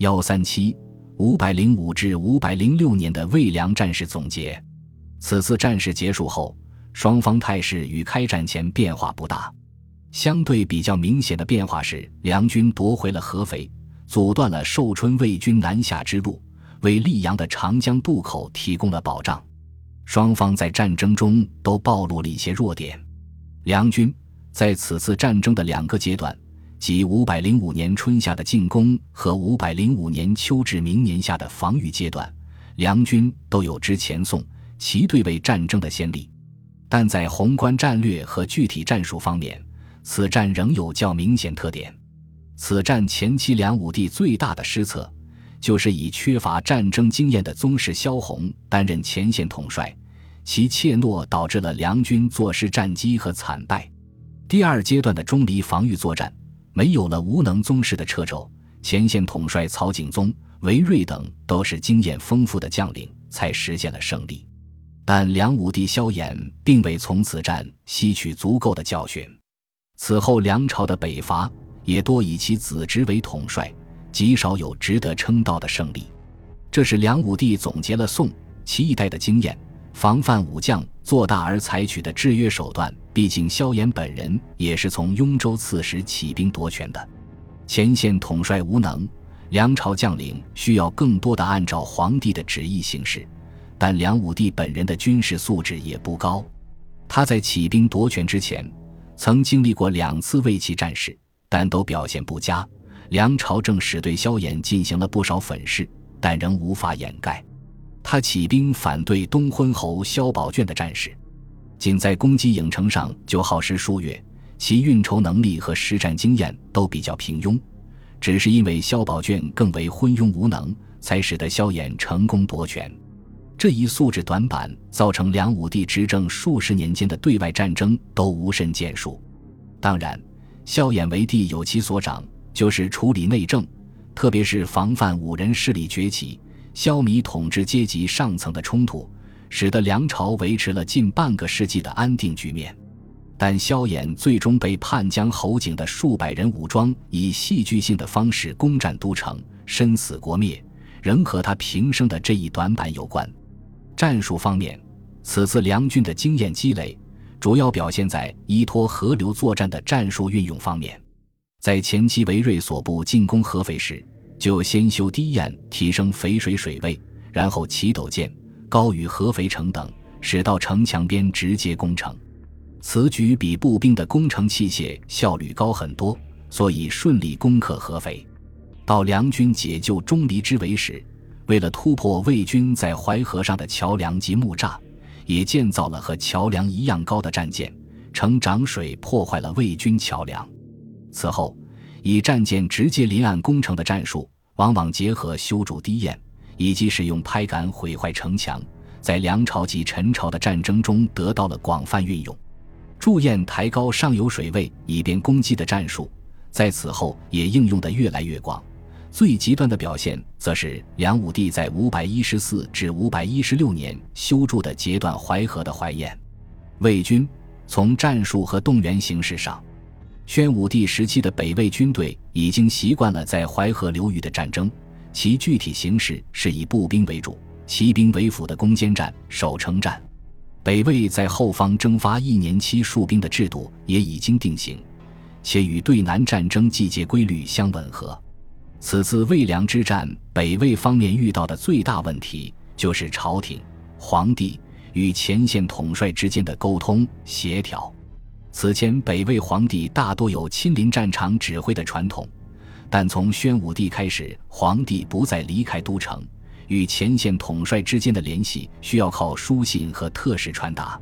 幺三七五百零五至五百零六年的魏梁战事总结。此次战事结束后，双方态势与开战前变化不大。相对比较明显的变化是，梁军夺回了合肥，阻断了寿春魏军南下之路，为溧阳的长江渡口提供了保障。双方在战争中都暴露了一些弱点。梁军在此次战争的两个阶段，即五百零五年春夏的进攻和五百零五年秋至明年夏的防御阶段，梁军都有之前宋、齐对魏战争的先例。但在宏观战略和具体战术方面，此战仍有较明显特点。此战前期，梁武帝最大的失策，就是以缺乏战争经验的宗室萧红担任前线统帅，其怯懦导致了梁军坐失战机和惨败。第二阶段的钟离防御作战，没有了无能宗室的掣肘，前线统帅曹景宗、韦睿等都是经验丰富的将领，才实现了胜利。但梁武帝萧衍并未从此战吸取足够的教训。此后，梁朝的北伐也多以其子侄为统帅，极少有值得称道的胜利。这是梁武帝总结了宋、齐一代的经验，防范武将做大而采取的制约手段。毕竟，萧衍本人也是从雍州刺史起兵夺权的，前线统帅无能，梁朝将领需要更多的按照皇帝的旨意行事。但梁武帝本人的军事素质也不高，他在起兵夺权之前。曾经历过两次魏齐战事，但都表现不佳。梁朝正史对萧衍进行了不少粉饰，但仍无法掩盖他起兵反对东昏侯萧宝卷的战事。仅在攻击郢城上就耗时数月，其运筹能力和实战经验都比较平庸。只是因为萧宝卷更为昏庸无能，才使得萧衍成功夺权。这一素质短板，造成梁武帝执政数十年间的对外战争都无甚建树。当然，萧衍为帝有其所长，就是处理内政，特别是防范五人势力崛起、消弭统治阶级上层的冲突，使得梁朝维持了近半个世纪的安定局面。但萧衍最终被叛将侯景的数百人武装以戏剧性的方式攻占都城，身死国灭，仍和他平生的这一短板有关。战术方面，此次梁军的经验积累主要表现在依托河流作战的战术运用方面。在前期韦睿所部进攻合肥时，就先修堤堰提升肥水水位，然后起斗建高于合肥城等，使到城墙边直接攻城。此举比步兵的攻城器械效率高很多，所以顺利攻克合肥。到梁军解救钟离之围时，为了突破魏军在淮河上的桥梁及木栅，也建造了和桥梁一样高的战舰，乘涨水破坏了魏军桥梁。此后，以战舰直接临岸攻城的战术，往往结合修筑堤堰以及使用拍杆毁坏城墙，在梁朝及陈朝的战争中得到了广泛运用。筑堰抬高上游水位以便攻击的战术，在此后也应用的越来越广。最极端的表现，则是梁武帝在五百一十四至五百一十六年修筑的截断淮河的淮堰。魏军从战术和动员形式上，宣武帝时期的北魏军队已经习惯了在淮河流域的战争，其具体形式是以步兵为主、骑兵为辅的攻坚战、守城战。北魏在后方征发一年期戍兵的制度也已经定型，且与对南战争季节规律相吻合。此次魏梁之战，北魏方面遇到的最大问题就是朝廷、皇帝与前线统帅之间的沟通协调。此前，北魏皇帝大多有亲临战场指挥的传统，但从宣武帝开始，皇帝不再离开都城，与前线统帅之间的联系需要靠书信和特使传达。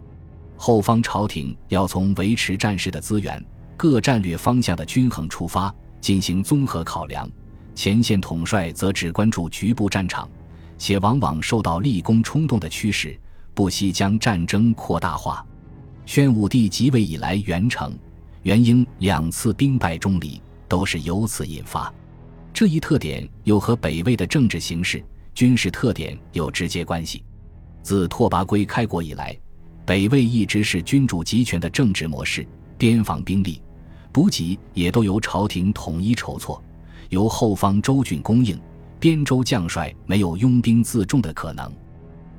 后方朝廷要从维持战事的资源、各战略方向的均衡出发，进行综合考量。前线统帅则只关注局部战场，且往往受到立功冲动的驱使，不惜将战争扩大化。宣武帝即位以来，元成、元英两次兵败钟离，都是由此引发。这一特点又和北魏的政治形势、军事特点有直接关系。自拓跋圭开国以来，北魏一直是君主集权的政治模式，边防兵力、补给也都由朝廷统一筹措。由后方州郡供应，边州将帅没有拥兵自重的可能，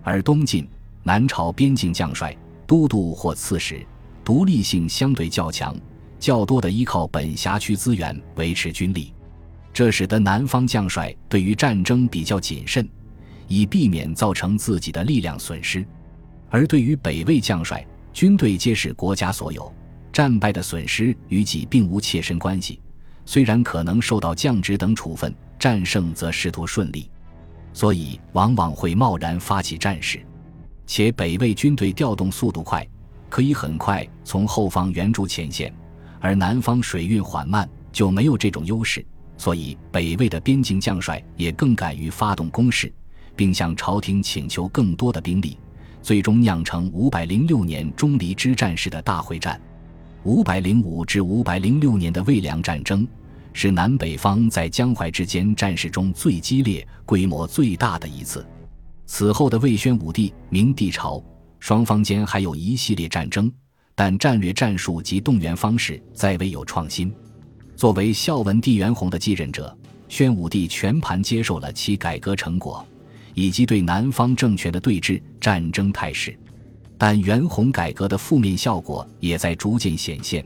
而东晋、南朝边境将帅、都督或刺史独立性相对较强，较多的依靠本辖区资源维持军力，这使得南方将帅对于战争比较谨慎，以避免造成自己的力量损失；而对于北魏将帅，军队皆是国家所有，战败的损失与己并无切身关系。虽然可能受到降职等处分，战胜则仕途顺利，所以往往会贸然发起战事。且北魏军队调动速度快，可以很快从后方援助前线，而南方水运缓慢，就没有这种优势。所以北魏的边境将帅也更敢于发动攻势，并向朝廷请求更多的兵力，最终酿成五百零六年钟离之战式的大会战。五百零五至五百零六年的魏梁战争。是南北方在江淮之间战事中最激烈、规模最大的一次。此后的魏宣武帝、明帝朝，双方间还有一系列战争，但战略战术及动员方式再未有创新。作为孝文帝元宏的继任者，宣武帝全盘接受了其改革成果，以及对南方政权的对峙战争态势。但元宏改革的负面效果也在逐渐显现。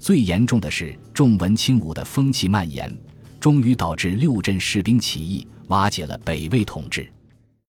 最严重的是重文轻武的风气蔓延，终于导致六镇士兵起义，瓦解了北魏统治。